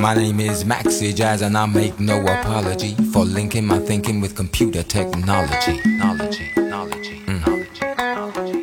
My name is Maxi Jazz, and I make no apology for linking my thinking with computer technology. Knowledge, knowledge, mm. knowledge,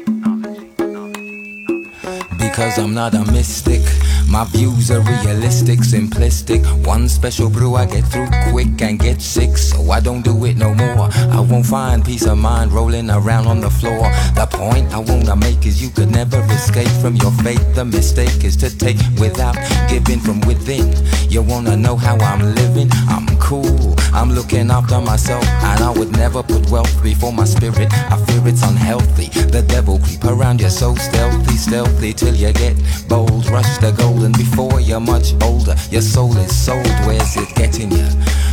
knowledge, knowledge. Because I'm not a mystic. My views are realistic, simplistic. One special brew I get through quick and get sick, so I don't do it no more. I won't find peace of mind rolling around on the floor. The point I wanna make is you could never escape from your fate. The mistake is to take without giving from within. You wanna know how I'm living? I'm cool. I'm looking after myself, and I would never put wealth before my spirit. I fear it's unhealthy. The devil creep around you so stealthy, stealthy till you get bold. Rush the gold and before you're much older. Your soul is sold, where's it getting you?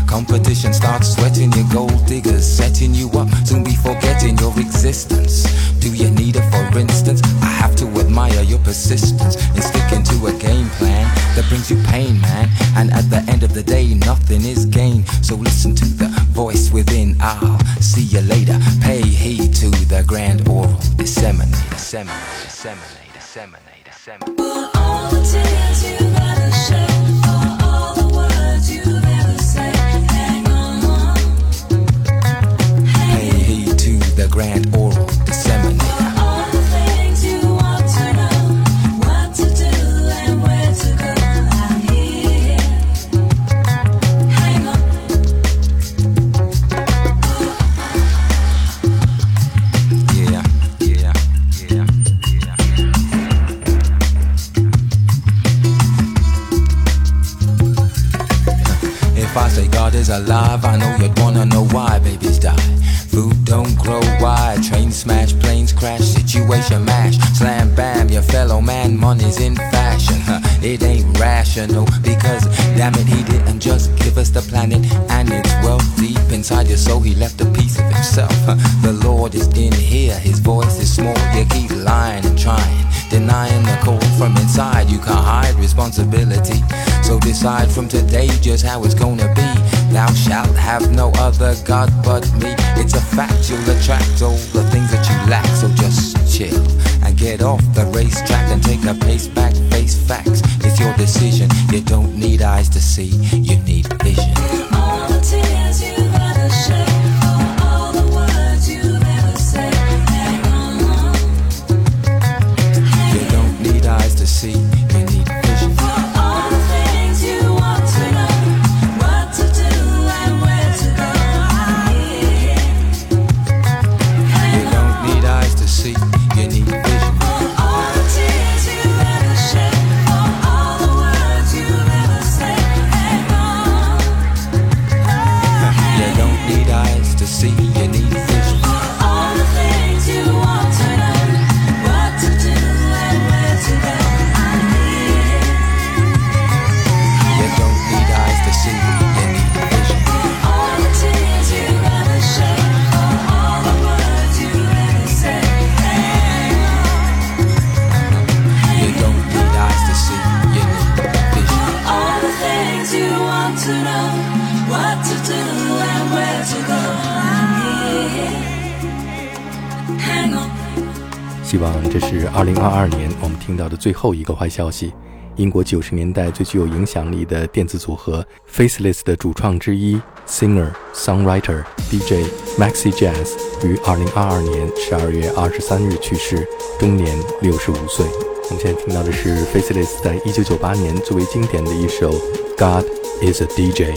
Competition starts sweating your gold diggers, setting you up, soon be forgetting your existence. Do you need it for instance? I have to admire your persistence in sticking to a game plan that brings you pain, man. And at the end of the day, nothing is gained. So listen to the voice within. I'll see you later. Pay heed to the grand oral. Disseminate, disseminate, disseminate, disseminate. Pay alive, I know you'd wanna know why babies die. Food don't grow wide, train smash, planes crash, situation mash, slam bam, your fellow man, money's in fashion. Huh, It ain't rational because damn it, he didn't just give us the planet and its wealth deep inside your soul. He left a piece of himself. The Lord is in here, his voice is small. You keep lying and trying, denying the call from inside. You can't hide responsibility. So decide from today just how it's gonna be. Thou shalt have no other God but me. It's a fact you'll attract all the things that you lack. So just chill and get off the racetrack and take a pace back. Face facts. It's your decision. You don't need eyes to see. You need vision. 希望这是2022年我们听到的最后一个坏消息。英国九十年代最具有影响力的电子组合 Faceless 的主创之一，singer、songwriter、DJ Maxi Jazz 于2022年12月23日去世，终年65岁。我们现在听到的是 Faceless 在1998年最为经典的一首《God Is a DJ》。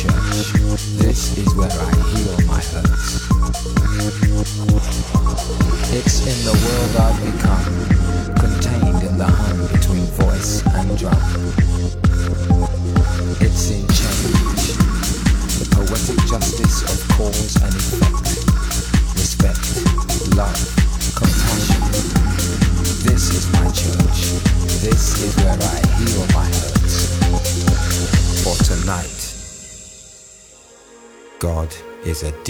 church. This is where I heal.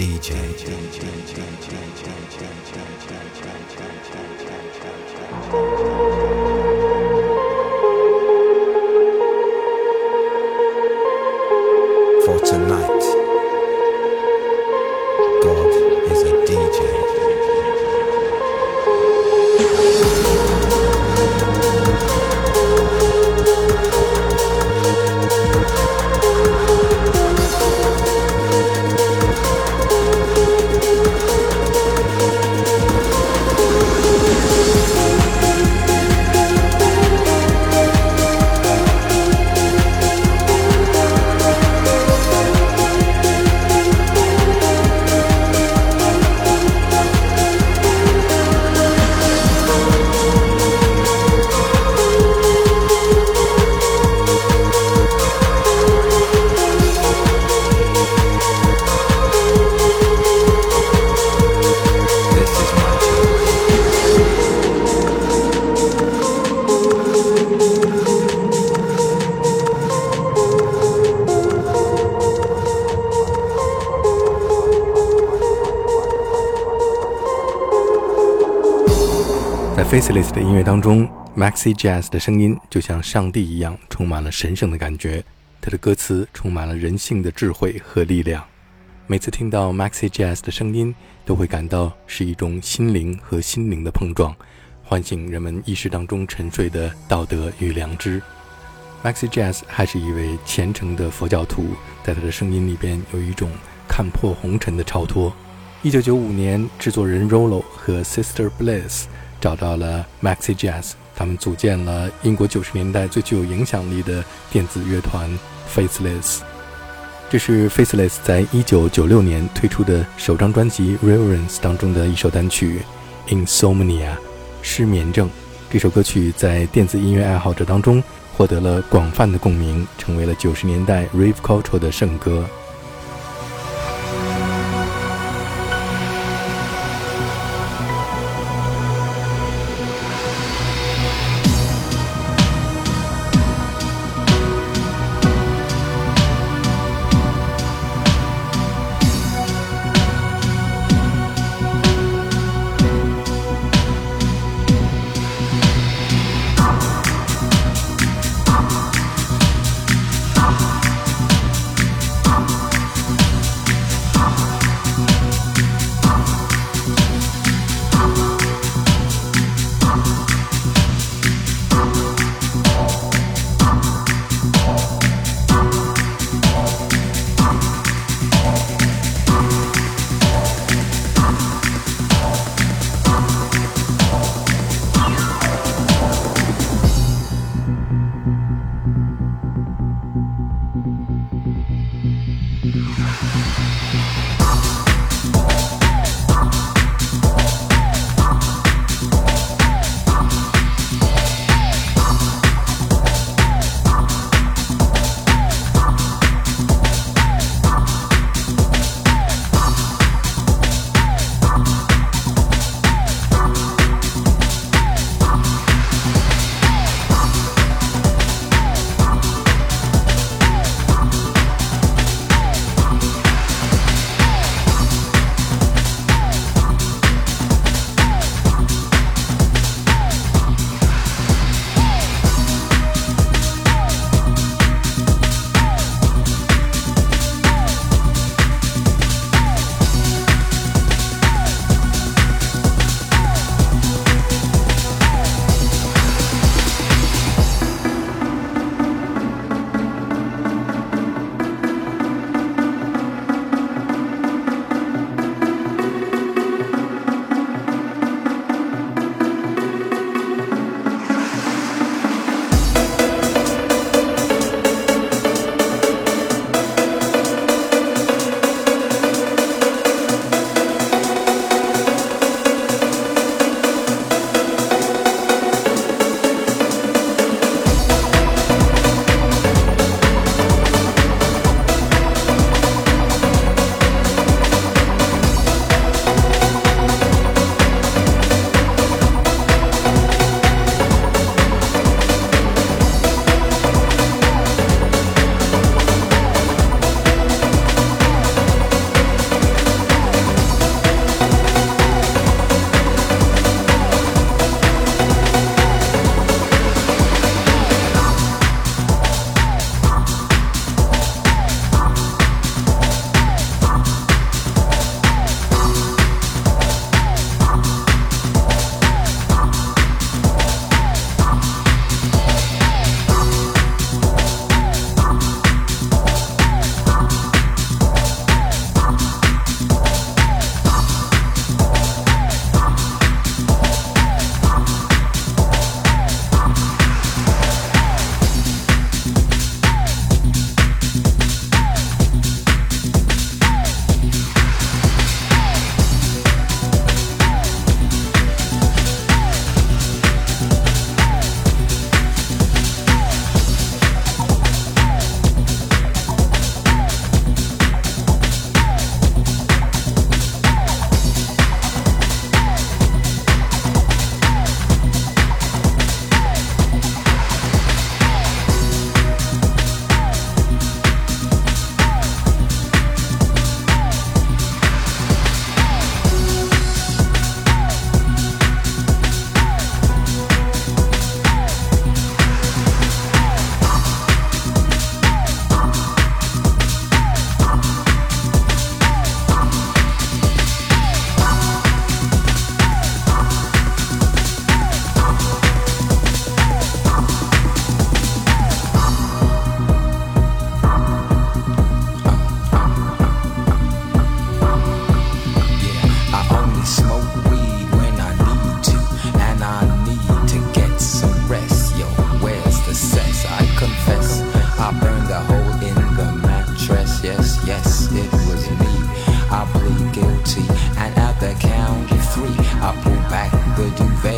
一拳一拳一 Faceless 的音乐当中，Maxi Jazz 的声音就像上帝一样，充满了神圣的感觉。他的歌词充满了人性的智慧和力量。每次听到 Maxi Jazz 的声音，都会感到是一种心灵和心灵的碰撞，唤醒人们意识当中沉睡的道德与良知。Maxi Jazz 还是一位虔诚的佛教徒，在他的声音里边有一种看破红尘的超脱。一九九五年，制作人 Rollo 和 Sister Bliss 找到了 Maxi Jazz，他们组建了英国九十年代最具有影响力的电子乐团 Faceless。这是 Faceless 在一九九六年推出的首张专辑《Reverence》当中的一首单曲《Insomnia》失眠症。这首歌曲在电子音乐爱好者当中获得了广泛的共鸣，成为了九十年代 Rave Culture 的圣歌。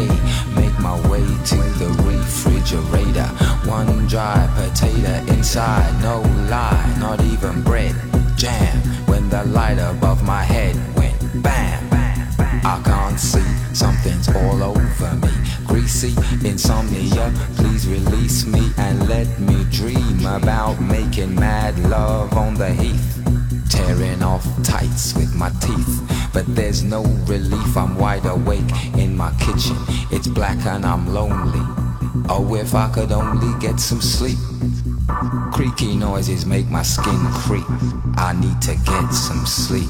day. Make my way to the refrigerator. One dry potato inside, no lie, not even bread. Jam when the light above my head went bam. I can't see, something's all over me. Greasy insomnia, please release me and let me dream about making mad love on the heath. Tearing off tights with my teeth but there's no relief. I'm wide awake in my kitchen, it's black and I'm lonely. Oh, if I could only get some sleep. Creaky noises make my skin creep. I need to get some sleep.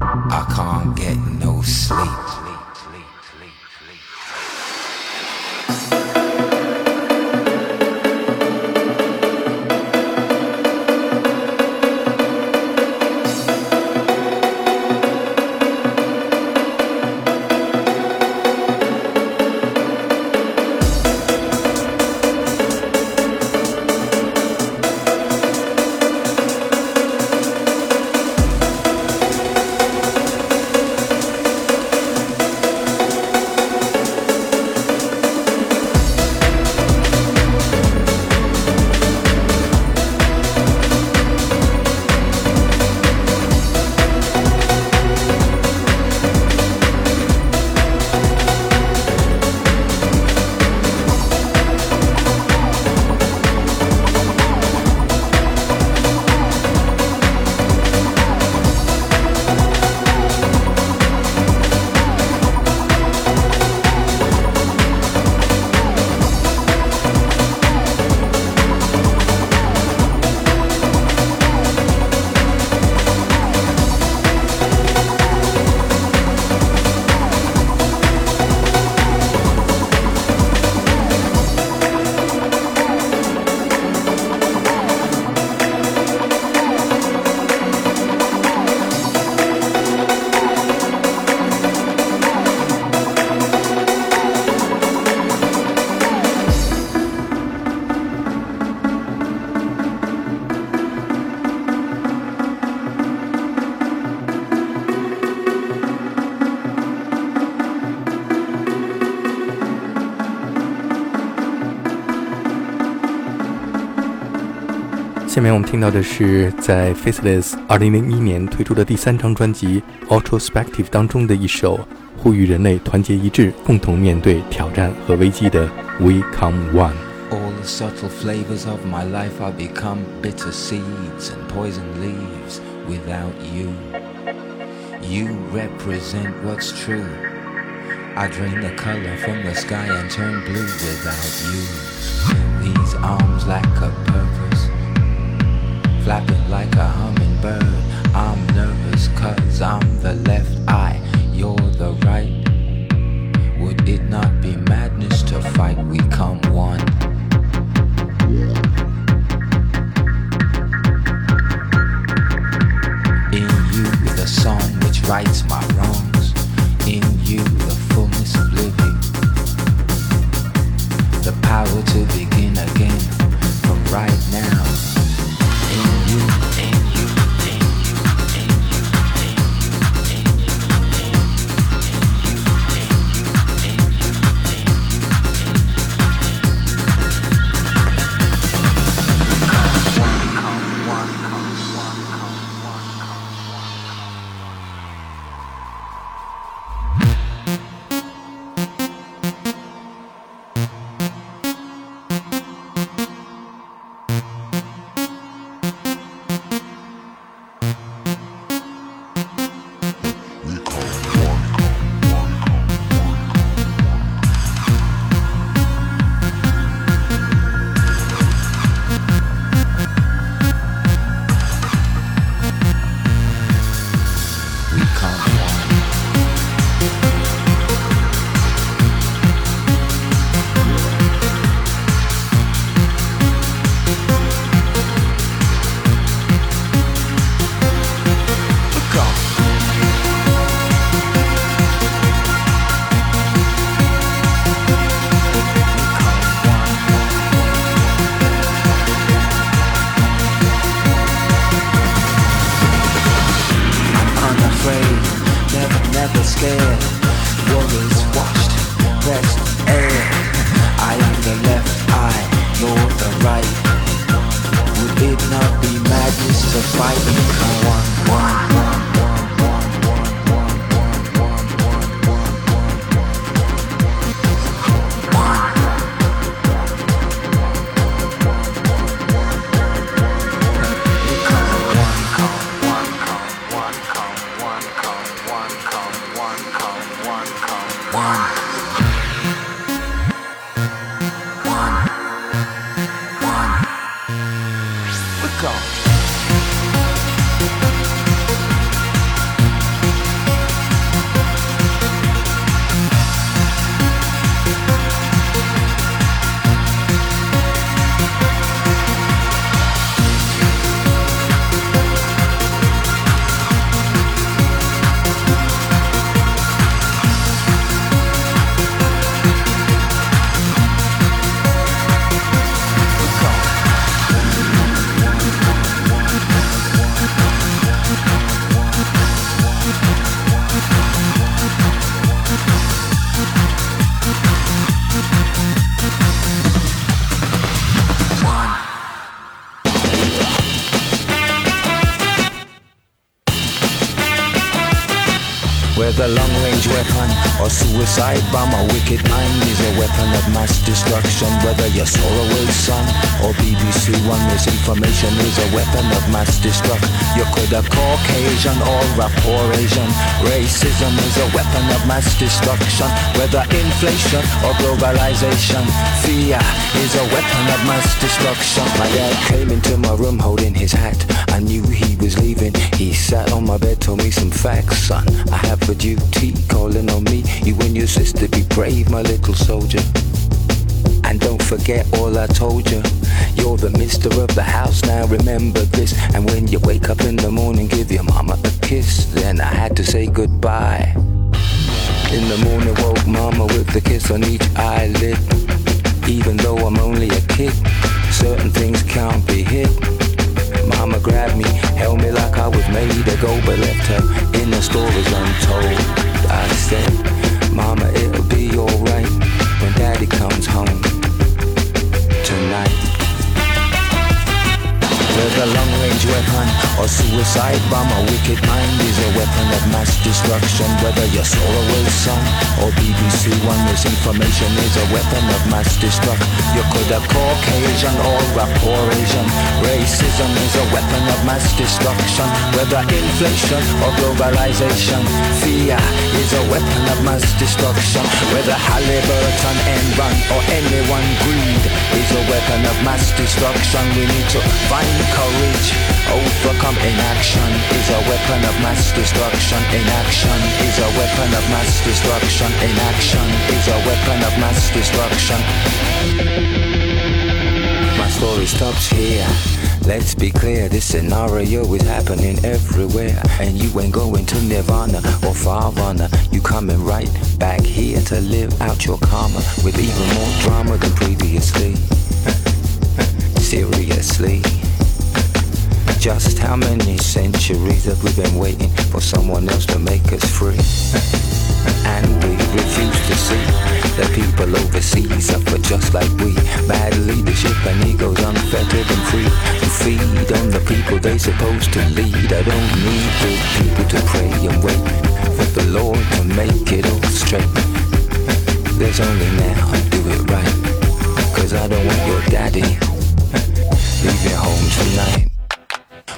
I can't get no sleep. 下面我们听到的是在 Faithless 2001年推出的第三张专辑《Outrospective》当中的一首呼吁人类团结一致，共同面对挑战和危机的《We Come One》。All the subtle flavors of my life are become bitter seeds and poison leaves without you. You represent what's true. I drain the color from the sky and turn blue without you. These arms lack a purpose flapping like a hummingbird. I'm nervous cause I'm the left eye, you're the right. Would it not be madness to fight? We come one. In you, the song which rights my wrongs. In you, to fight and become one, Whether long-range weapon or suicide bomb, a wicked mind is a weapon of mass destruction. Whether you're Solarway Sun or BBC One, misinformation is a weapon of mass destruction. You could have Caucasian or a poor Asian. Racism is a weapon of mass destruction. Whether inflation or globalization, fear is a weapon of mass destruction. My dad came into my room holding his hat. I knew he was leaving. He sat on my bed, told me some facts, son. I have a duty calling on me. You and your sister be brave, my little soldier. And don't forget all I told you. You're the mister of the house, now remember this. And when you wake up in the morning, give your mama a kiss. Then I had to say goodbye. In the morning, woke mama with the kiss on each eyelid. Even though I'm only a kid, certain things can't be hid. Mama grabbed me, held me like I was made to go, but left her in the stories untold. I said, Mama, it'll be alright when Daddy comes home tonight. Whether long-range weapon or suicide bomb, a wicked mind is a weapon of mass destruction. Whether you're Solarway Sun or BBC One, misinformation is a weapon of mass destruction. You could have Caucasian or a Asian. Racism is a weapon of mass destruction. Whether inflation or globalization, fear is a weapon of mass destruction. Whether Halliburton, Enron or anyone greed is a weapon of mass destruction. We need to find courage. Overcome inaction is a weapon of mass destruction. Inaction is a weapon of mass destruction. Inaction is a weapon of mass destruction. My story stops here. Let's be clear, this scenario is happening everywhere. And you ain't going to Nirvana or Farvana. You coming right back here to live out your karma with even more drama than previously. Seriously. Just how many centuries have we been waiting for someone else to make us free? And we refuse to see that people overseas suffer just like we. Bad leadership and egos unfettered and free to feed on the people they supposed to lead. I don't need good people to pray and wait for the Lord to make it all straight. There's only now, do it right. Cause I don't want your daddy leaving home tonight.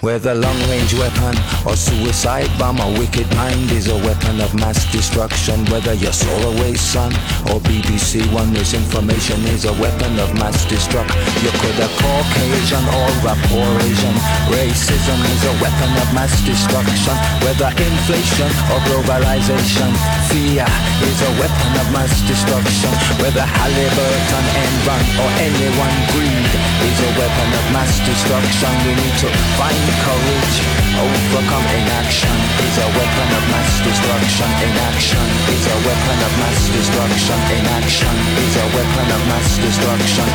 Whether long-range weapon or suicide bomb, a wicked mind is a weapon of mass destruction. Whether you're Solarway Sun or BBC One, misinformation is a weapon of mass destruction. You could have Caucasian or a poor Asian. Racism is a weapon of mass destruction. Whether inflation or globalization, fear is a weapon of mass destruction. Whether Halliburton, Enron or anyone greed is a weapon of mass destruction. We need to find courage, overcome inaction is a weapon of mass destruction. Inaction is a weapon of mass destruction. Inaction is a weapon of mass destruction.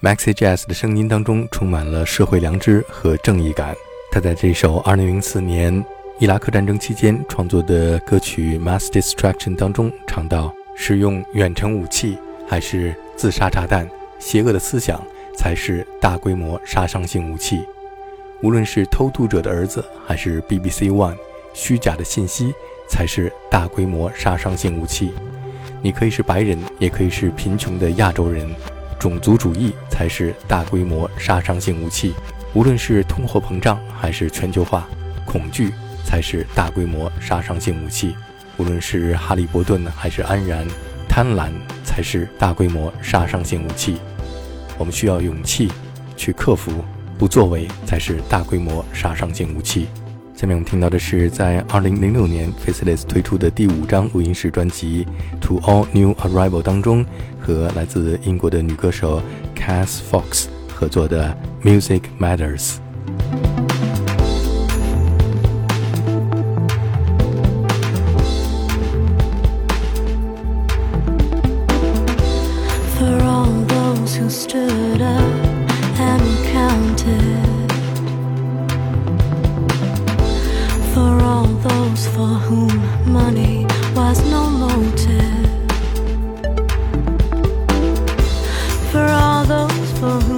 Maxi Jazz 的声音当中充满了社会良知和正义感。他在这首2004年伊拉克战争期间创作的歌曲《Mass Destruction》当中唱到：“使用远程武器还是自杀炸弹，邪恶的思想才是大规模杀伤性武器。无论是偷渡者的儿子，还是 BBC One，虚假的信息才是大规模杀伤性武器。你可以是白人，也可以是贫穷的亚洲人，种族主义才是大规模杀伤性武器。无论是通货膨胀还是全球化，恐惧才是大规模杀伤性武器。无论是哈利波顿还是安然，贪婪才是大规模杀伤性武器。我们需要勇气去克服，不作为才是大规模杀伤性武器。下面我们听到的是在2006年 Faceless 推出的第五张录音室专辑《To All New Arrival》当中，和来自英国的女歌手 Cass Fox 合作的《Music Matters》。stood up and counted for all those for whom money was no motive, for all those for whom.